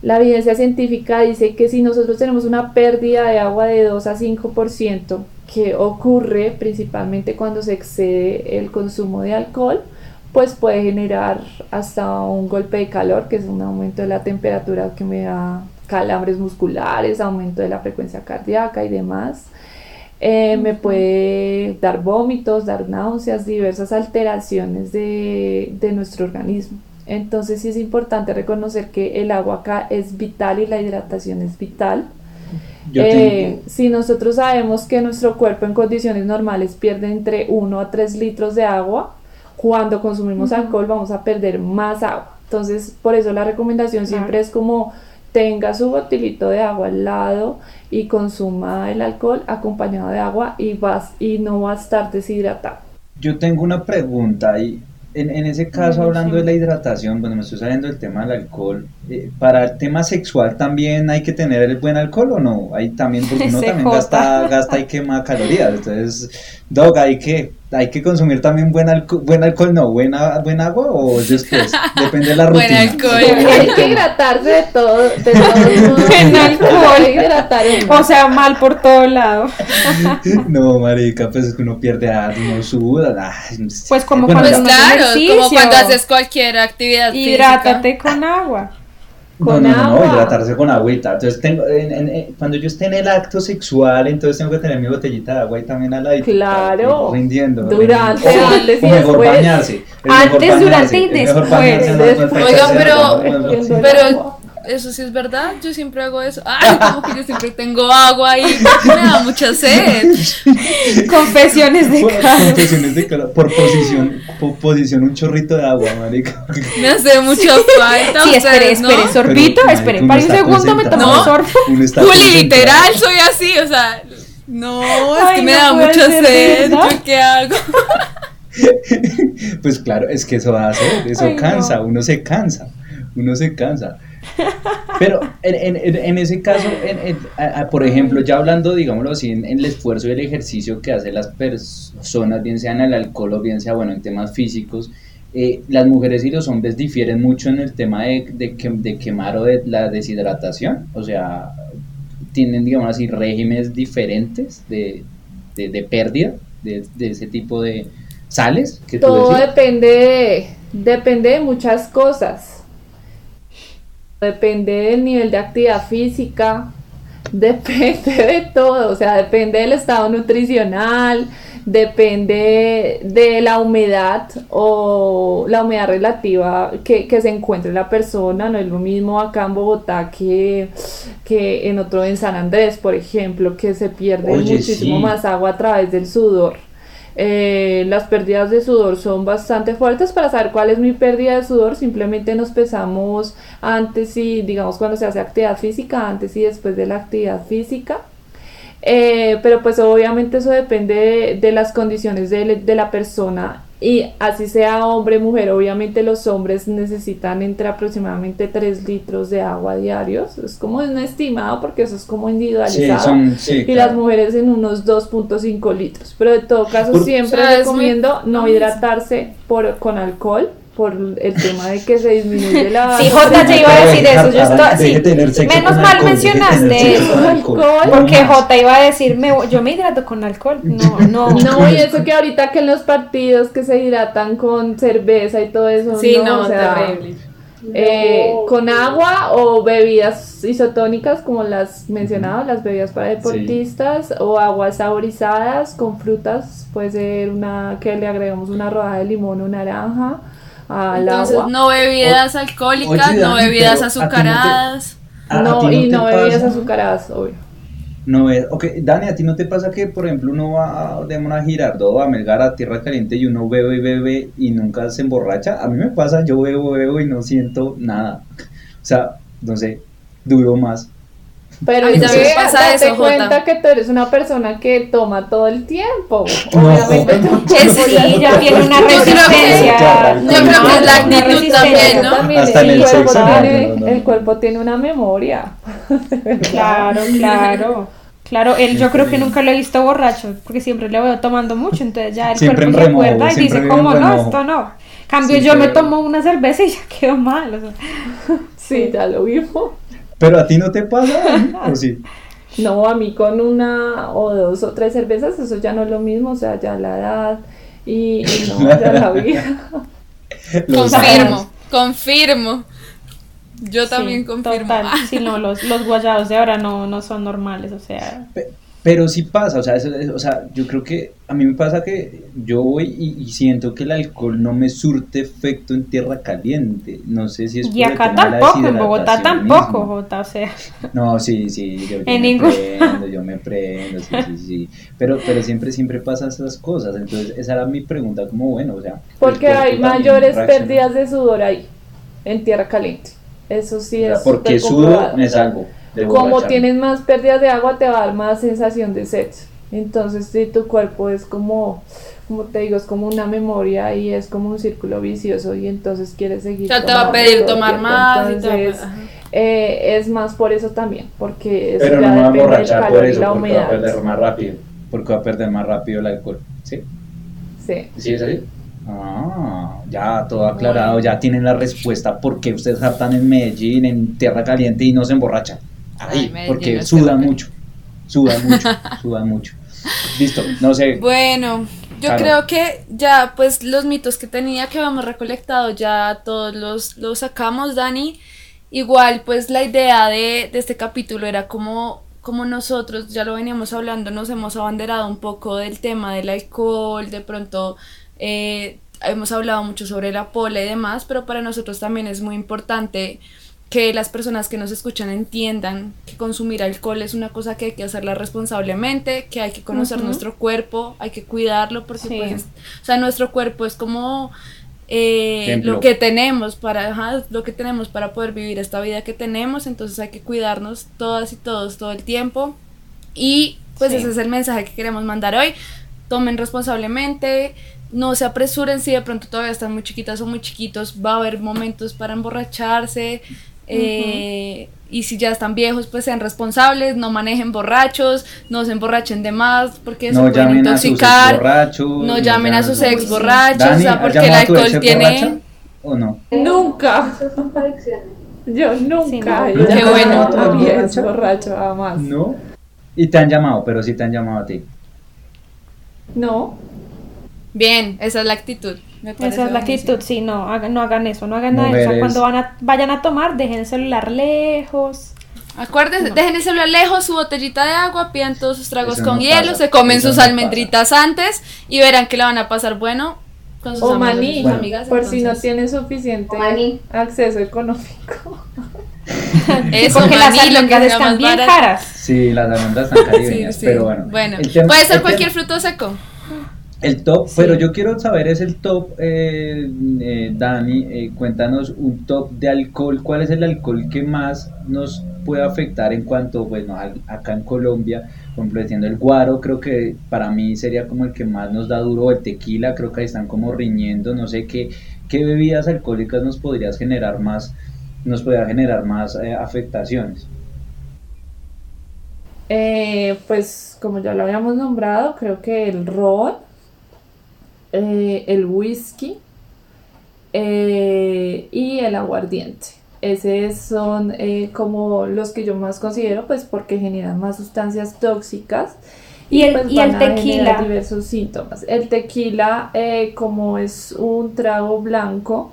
La evidencia científica dice que si nosotros tenemos una pérdida de agua de 2 a 5%, que ocurre principalmente cuando se excede el consumo de alcohol, pues puede generar hasta un golpe de calor, que es un aumento de la temperatura que me da calambres musculares, aumento de la frecuencia cardíaca y demás. Eh, me puede dar vómitos, dar náuseas, diversas alteraciones de, nuestro organismo. Entonces sí es importante reconocer que el agua acá es vital y la hidratación es vital. Eh, si nosotros sabemos que nuestro cuerpo en condiciones normales pierde entre 1 a 3 litros de agua, cuando consumimos alcohol vamos a perder más agua. Entonces por eso la recomendación siempre es como tenga su botilito de agua al lado y consuma el alcohol acompañado de agua y, vas, y no va a estar deshidratado. Yo tengo una pregunta y en, en ese caso hablando de la hidratación, bueno, me estoy saliendo del tema del alcohol, eh, para el tema sexual también hay que tener el buen alcohol o no, hay también, porque uno también gasta, gasta y quema calorías, entonces, Dog, hay que hay que consumir también buen alcohol, buen alcohol no, buena, buen agua o después, depende de la rutina. Buen alcohol. hay que hidratarse de todo, de todo Buen alcohol. o sea, mal por todo lado. no, marica, pues es que uno pierde uno suda. pues como cuando pues claro, como cuando haces cualquier actividad Hidrátate con agua. No, no, no, no, hidratarse con agüita. Entonces, tengo, en, cuando yo esté en el acto sexual, entonces tengo que tener mi botellita de agua y también a la Claro. Rindiendo. Durante, antes y mejor después. Bañarse, antes, durante y después. Oigan, pero, pero eso sí es verdad, yo siempre hago eso. Ay, como que yo siempre tengo agua y me da mucha sed. Confesiones de cara. Confesiones de cara. Por posición, por posición un chorrito de agua, marica. Me hace mucha falta. Sí, espere, espere, sorbito, espere, para un segundo me tomo un sorbo. Juli, literal, soy así, o sea, no, es que me da mucha sed, ¿yo qué hago? pues claro, es que eso va a hacer, eso cansa, uno se cansa, uno se cansa. Pero en, en, en ese caso, por ejemplo, ya hablando, digámoslo así, en, el esfuerzo y el ejercicio que hacen las personas, bien sea en el alcohol o bien sea, bueno, en temas físicos, eh, las mujeres y los hombres difieren mucho en el tema de, de, de quemar o de la deshidratación. O sea, tienen, digamos así, regímenes diferentes de, de, pérdida de, ese tipo de sales. Que Todo depende, depende de muchas cosas depende del nivel de actividad física, depende de todo, o sea, depende del estado nutricional, depende de la humedad o la humedad relativa que, se encuentre la persona, no es lo mismo acá en Bogotá que, que en otro en San Andrés, por ejemplo, que se pierde muchísimo más agua a través del sudor. Eh, las pérdidas de sudor son bastante fuertes. Para saber cuál es mi pérdida de sudor, simplemente nos pesamos antes y, digamos, cuando se hace actividad física, antes y después de la actividad física. Eh, pero pues obviamente eso depende de, las condiciones de, de la persona y así sea hombre, mujer, obviamente los hombres necesitan entre aproximadamente 3 litros de agua diarios. Es como un estimado porque eso es como individualizado. y las mujeres en unos 2.5 litros. Pero de todo caso siempre recomiendo no hidratarse por, con alcohol por el tema de que se disminuye la... Sí, Jota, te iba a decir eso, yo estoy... Sí, menos mal mencionaste eso, porque Jota iba a decir, me, yo me hidrato con alcohol, no, no. No, y eso que ahorita que en los partidos que se hidratan con cerveza y todo eso, sí, no, o sea, eh, con agua o bebidas isotónicas como las mencionaba, las bebidas para deportistas o aguas saborizadas con frutas, puede ser una que le agregamos una rodaja de limón o naranja entonces, no bebidas alcohólicas, no bebidas azucaradas. No, y no bebidas azucaradas, obvio. No es, ok, Dani, ¿a ti no te pasa que, por ejemplo, uno va de una Girardot a Melgar a Tierra Caliente y uno bebe y bebe y nunca se emborracha? A mí me pasa, yo bebo, bebo y no siento nada. O sea, no sé, duro más. Pero es que pasa date eso, cuenta que tú eres una persona que toma todo el tiempo. Obviamente sí, ya tiene una resistencia. Yo creo que es la actitud también, ¿no? Hasta el, cuerpo tiene, el cuerpo tiene una memoria. Claro, claro. Claro, él yo creo que nunca lo he visto borracho, porque siempre le veo tomando mucho, entonces ya el cuerpo se acuerda y dice, ¿cómo no? Esto no. Cambio, yo me tomo una cerveza y ya quedo mal. O sea. Sí, ya lo vimos. Pero a ti no te pasa, ¿o sí? No, a mí con una o dos o tres cervezas, eso ya no es lo mismo, o sea, ya la edad y, no, ya la vida. confirmo, confirmo. Yo también confirmo. Total, sí, no, los, los guayados de ahora no, no son normales, o sea. Pero sí pasa, o sea, o sea, yo creo que a mí me pasa que yo voy y, siento que el alcohol no me surte efecto en tierra caliente. No sé si es Y acá tampoco, en Bogotá tampoco, Jota, o sea. No, sí, sí, yo, me prendo, yo me prendo, sí, sí, sí. Pero, pero siempre, siempre pasan esas cosas. Entonces, esa era mi pregunta, como bueno, o sea. Porque hay mayores pérdidas de sudor ahí, en tierra caliente. Eso sí es. porque sudor es algo como tienes más pérdidas de agua, te va a dar más sensación de sed. Entonces, si tu cuerpo es como, como te digo, es como una memoria y es como un círculo vicioso y entonces quieres seguir. Ya te va a pedir tomar más. Entonces, eh, es más por eso también, porque Pero no me va a emborrachar por eso, porque va a perder más rápido, porque va a perder más rápido el alcohol, ¿sí? Sí. ¿Sí es así? Ah, ya todo aclarado, ya tienen la respuesta por qué ustedes están en Medellín, en Tierra Caliente y no se emborrachan. Ahí, porque sudan mucho, sudan mucho, sudan mucho. Listo, no sé. Bueno, yo creo que ya pues los mitos que tenía que habíamos recolectado ya todos los, los sacamos, Dani. Igual pues la idea de, de este capítulo era como como nosotros, ya lo veníamos hablando, nos hemos abanderado un poco del tema del alcohol, de pronto eh, hemos hablado mucho sobre la pola y demás, pero para nosotros también es muy importante que las personas que nos escuchan entiendan que consumir alcohol es una cosa que hay que hacerla responsablemente, que hay que conocer nuestro cuerpo, hay que cuidarlo porque pues, o sea, nuestro cuerpo es como eh, lo que tenemos para lo que tenemos para poder vivir esta vida que tenemos, entonces hay que cuidarnos todas y todos todo el tiempo. Y pues ese es el mensaje que queremos mandar hoy. Tomen responsablemente, no se apresuren si de pronto todavía están muy chiquitas o muy chiquitos, va a haber momentos para emborracharse. Eh, y si ya están viejos, pues sean responsables, no manejen borrachos, no se emborrachen de más, porque no pueden intoxicar. no llamen a sus ex borrachos, o sea, porque el alcohol tiene. ¿O no? Nunca. Yo nunca. Sí, Qué bueno. borracho, jamás. No. Y te han llamado, pero sí te han llamado a ti. No. Bien, esa es la actitud. esa es la actitud, sí, no, hagan, no hagan eso, no hagan nada de eso. Cuando van a, vayan a tomar, dejen el celular lejos. Acuérdense, dejen el celular lejos, su botellita de agua, pidan todos sus tragos con hielo, se comen sus almendritas antes y verán que la van a pasar bueno con sus o maní, amigas. Por si no tienen suficiente acceso económico. Eso, porque las almendras están bien caras. Sí, las almendras están caribeñas, pero bueno. Bueno, puede ser cualquier fruto seco. El top, pero yo quiero saber es el top, eh, eh, Dani, eh, cuéntanos un top de alcohol, ¿cuál es el alcohol que más nos puede afectar en cuanto, bueno, acá en Colombia, por ejemplo, el guaro, creo que para mí sería como el que más nos da duro, el tequila, creo que ahí están como riñendo, no sé qué, qué bebidas alcohólicas nos podrías generar más, nos podría generar más afectaciones. pues como ya lo habíamos nombrado, creo que el ron, eh, el whisky eh, y el aguardiente. Esos son eh, como los que yo más considero, pues porque generan más sustancias tóxicas y, el, pues, y el tequila. diversos síntomas. El tequila, como es un trago blanco,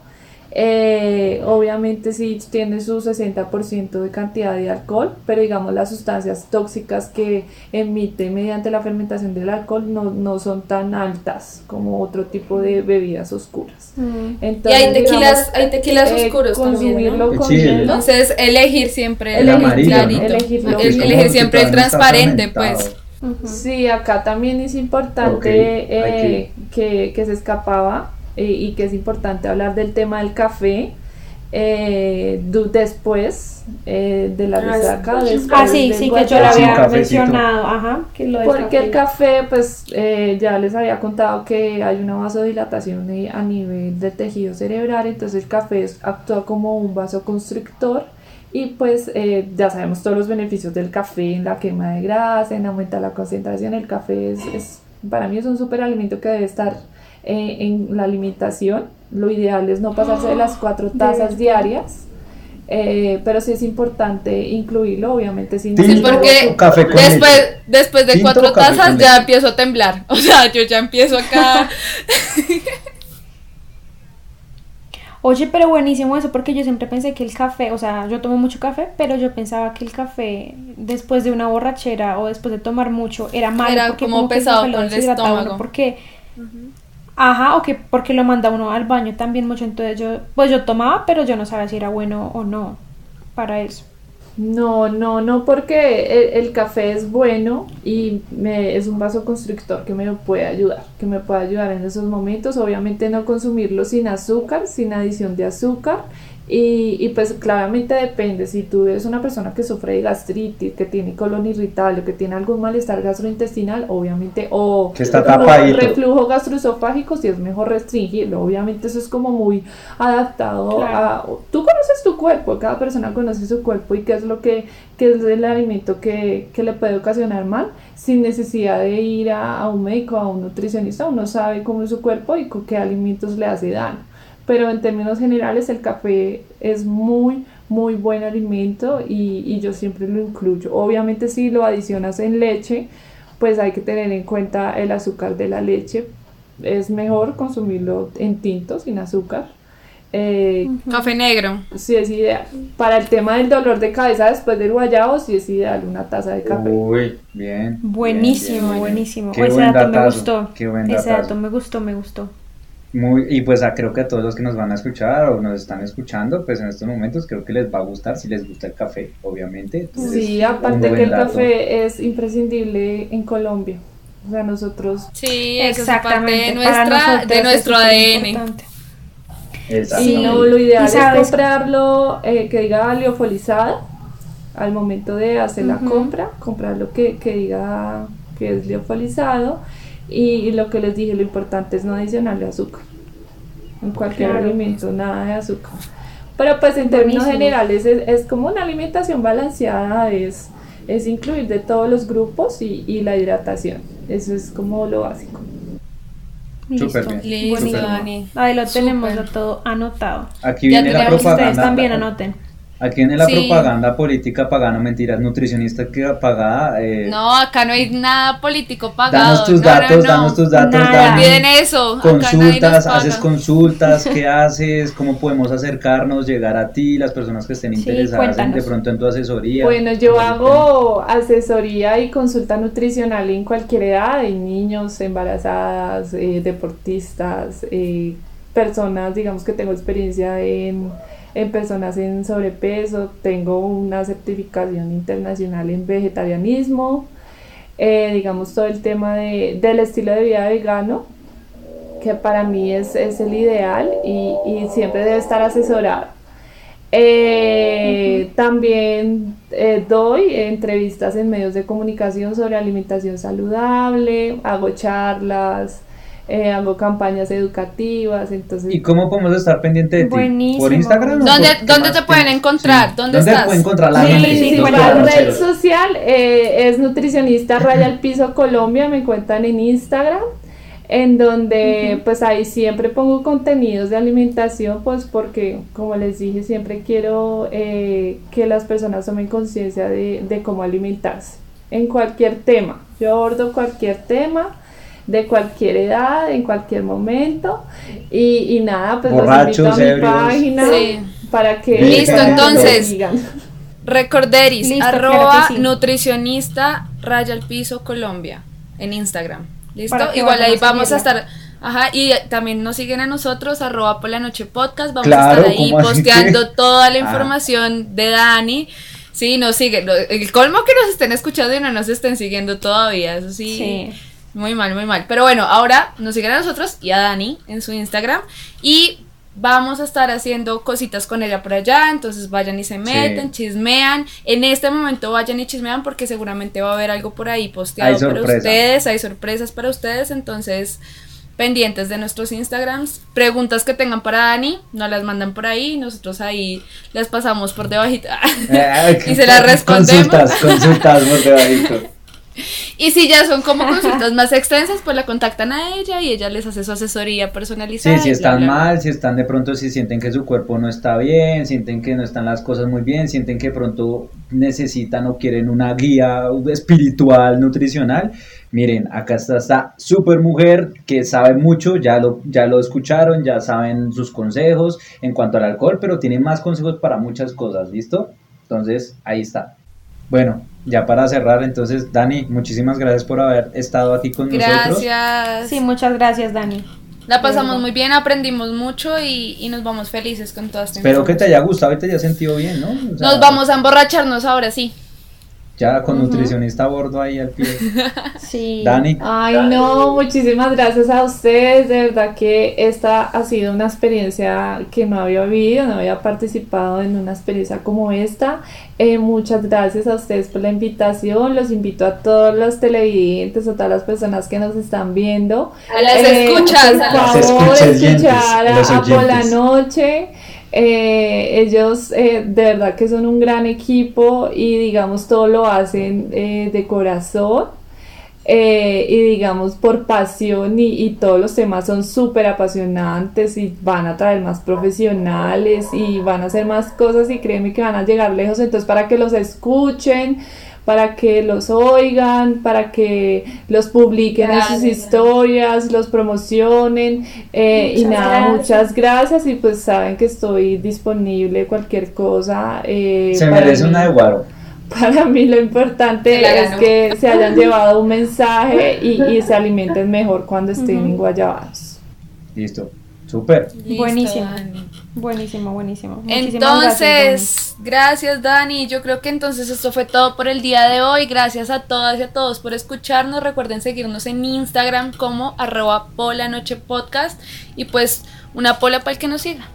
eh, obviamente sí tiene su 60% de cantidad de alcohol, pero digamos las sustancias tóxicas que emite mediante la fermentación del alcohol no, no son tan altas como otro tipo de bebidas oscuras. Mm. Entonces, y hay tequilas, hay tequilas eh, oscuros también, Entonces elegir siempre el, elegir, siempre el transparente, pues. Sí, acá también es importante eh, que, que se escapaba eh, y que es importante hablar del tema del café eh, después eh, de la ah, resaca. ah, sí, sí, que yo lo había mencionado. Ajá, Porque el café, pues ya les había contado que hay una vasodilatación a nivel de tejido cerebral, entonces el café actúa como un vasoconstrictor. Y pues ya sabemos todos los beneficios del café en la quema de grasa, en aumentar la concentración. El café es, es para mí es un super alimento que debe estar eh, en la alimentación. Lo ideal es no pasarse de las cuatro tazas diarias. Eh, pero sí es importante incluirlo, obviamente sin sí, porque después, después de cuatro tazas ya empiezo a temblar, o sea, yo ya empiezo acá. Oye, pero buenísimo eso, porque yo siempre pensé que el café, o sea, yo tomo mucho café, pero yo pensaba que el café después de una borrachera o después de tomar mucho era malo. Era como, pesado con el estómago. porque Ajá, o que porque lo manda uno al baño también mucho, entonces yo, pues yo tomaba, pero yo no sabía si era bueno o no para eso. No, no, no, porque el, café es bueno y me, es un vasoconstrictor que me puede ayudar, que me puede ayudar en esos momentos. Obviamente no consumirlo sin azúcar, sin adición de azúcar Y, y, pues claramente depende, si tú eres una persona que sufre de gastritis, que tiene colon irritable, que tiene algún malestar gastrointestinal, obviamente, o que está reflujo gastroesofágico, si es mejor restringirlo, obviamente eso es como muy adaptado a... Tú conoces tu cuerpo, cada persona conoce su cuerpo y qué es lo que, qué es el alimento que, que le puede ocasionar mal, sin necesidad de ir a, a un médico, a un nutricionista, uno sabe cómo es su cuerpo y con qué alimentos le hace daño pero en términos generales el café es muy, muy buen alimento y, yo siempre lo incluyo. Obviamente si lo adicionas en leche, pues hay que tener en cuenta el azúcar de la leche. Es mejor consumirlo en tinto, sin azúcar. Eh, café negro. Sí, es ideal. Para el tema del dolor de cabeza después del guayabo, sí es ideal una taza de café. Uy, bien. Buenísimo, buenísimo. Ese dato me gustó. Ese dato me gustó, me gustó. Muy, y pues a, creo que a todos los que nos van a escuchar o nos están escuchando, pues en estos momentos creo que les va a gustar, si les gusta el café, obviamente. sí, aparte que el café es imprescindible en Colombia. O sea, nosotros... Sí, exactamente. de, nuestra, de nuestro ADN. Y no, lo ideal es comprarlo eh, que diga liofilizada al momento de hacer la compra, comprarlo que, que diga que es liofilizado y, lo que les dije, lo importante es no adicionarle azúcar. En cualquier alimento, nada de azúcar. Pero pues en términos generales es, como una alimentación balanceada, es, es incluir de todos los grupos y, y la hidratación. Eso es como lo básico. Listo. Listo. Ahí lo tenemos todo anotado. Aquí viene la propaganda. Ustedes también anoten. Aquí viene la propaganda política pagana, mentiras, nutricionista que pagada. Eh, no, acá no hay nada político pagado. Danos tus datos, danos tus datos. No piden eso. Consultas, haces consultas, ¿qué haces? ¿Cómo podemos acercarnos, llegar a ti, las personas que estén interesadas de pronto en tu asesoría? Bueno, yo hago asesoría y consulta nutricional en cualquier edad, en niños, embarazadas, eh, deportistas, eh, personas, digamos que tengo experiencia en en personas en sobrepeso, tengo una certificación internacional en vegetarianismo, eh, digamos todo el tema de, del estilo de vida vegano, que para mí es, es el ideal y, y, siempre debe estar asesorado. Eh, también eh, doy entrevistas en medios de comunicación sobre alimentación saludable, hago charlas, eh, hago campañas educativas, entonces... ¿Y cómo podemos estar pendiente de ti? Buenísimo. ¿Por Instagram? ¿Dónde, ¿dónde te pueden encontrar? ¿Dónde, ¿Dónde estás? pueden encontrar la sí, gente? Sí, la red social eh, es nutricionista Raya al Piso Colombia, me encuentran en Instagram, en donde pues ahí siempre pongo contenidos de alimentación, pues porque como les dije, siempre quiero eh, que las personas tomen conciencia de, de cómo alimentarse en cualquier tema. Yo abordo cualquier tema de cualquier edad, en cualquier momento. Y, y nada, pues Borrachos, los invito a mi página para que... Listo, entonces. Recorderis, arroba nutricionista raya al piso Colombia en Instagram. ¿Listo? Igual ahí vamos a estar. Ajá, y también nos siguen a nosotros, arroba por la noche podcast. Vamos a estar ahí posteando toda la ah. información de Dani. Sí, nos siguen. El colmo que nos estén escuchando y no nos estén siguiendo todavía. Eso sí. sí muy mal, muy mal. Pero bueno, ahora nos siguen a nosotros y a Dani en su Instagram. Y vamos a estar haciendo cositas con ella por allá. Entonces vayan y se meten, chismean. En este momento vayan y chismean porque seguramente va a haber algo por ahí posteado para ustedes. Hay sorpresas para ustedes. Entonces pendientes de nuestros Instagrams. Preguntas que tengan para Dani, nos las mandan por ahí, nosotros ahí las pasamos por debajito eh, y se las respondemos. Consultas, consultas por debajito. Y si ya son como consultas más extensas, pues la contactan a ella y ella les hace su asesoría personalizada. Sí, si están mal, si están de pronto, si sienten que su cuerpo no está bien, sienten que no están las cosas muy bien, sienten que pronto necesitan o quieren una guía espiritual, nutricional. Miren, acá está esta super mujer que sabe mucho, ya lo, ya lo escucharon, ya saben sus consejos en cuanto al alcohol, pero tiene más consejos para muchas cosas, ¿listo? Entonces, ahí está. Bueno, ya para cerrar, entonces, Dani, muchísimas gracias por haber estado aquí con nosotros. Gracias. Sí, muchas gracias, Dani. La pasamos muy bien, aprendimos mucho y, nos vamos felices con toda esta Espero que te haya gustado y te haya sentido bien, ¿no? nos vamos a emborracharnos ahora sí. Ya con nutricionista a bordo ahí al pie. Sí. Dani. Ay, no, muchísimas gracias a ustedes. De verdad que esta ha sido una experiencia que no había vivido, no había participado en una experiencia como esta. Eh, muchas gracias a ustedes por la invitación. Los invito a todos los televidentes, a todas las personas que nos están viendo. A las escuchas, por a las favor, escuchas, escuchar a, por la noche. Eh, ellos eh, de verdad que son un gran equipo y digamos todo lo hacen eh, de corazón. Y digamos por pasión y, y todos los temas son súper apasionantes y van a traer más profesionales y van a hacer más cosas y créeme que van a llegar lejos. Entonces para que los escuchen para que los oigan, para que los publiquen en sus Gracias. historias, los promocionen eh, y nada, gracias. muchas gracias y pues saben que estoy disponible cualquier cosa. eh, Se merece mí- una de guaro. para mí lo importante es que se hayan llevado un mensaje y, y se alimenten mejor cuando estén en Guayabados. Listo. Súper. Buenísimo. Buenísimo, buenísimo. Muchísimas gracias, Entonces, gracias Dani. Yo creo que entonces esto fue todo por el día de hoy. Gracias a todas y a todos por escucharnos. Recuerden seguirnos en Instagram como arroba polanochepodcast y pues una pola para el que nos siga.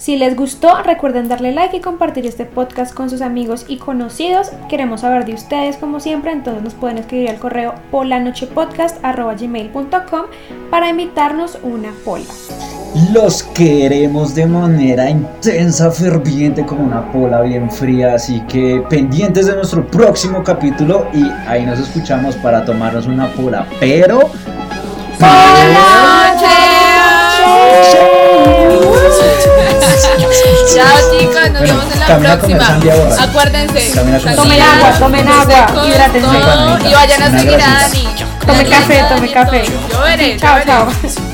Si les gustó, recuerden darle like y compartir este podcast con sus amigos y conocidos. Queremos saber de ustedes como siempre, entonces nos pueden escribir al correo polanochepodcast.gmail.com para invitarnos una pola. Los queremos de manera intensa, ferviente, como una pola bien fría. Así que pendientes de nuestro próximo capítulo y ahí nos escuchamos para tomarnos una pola. Pero. Chao chicos, nos vemos en la próxima. Acuérdense. Tomen agua, tomen agua, hidrátense. Y vayan a seguir a. Dani. Tome café, tome café. Yo veré, yo Chao, chao.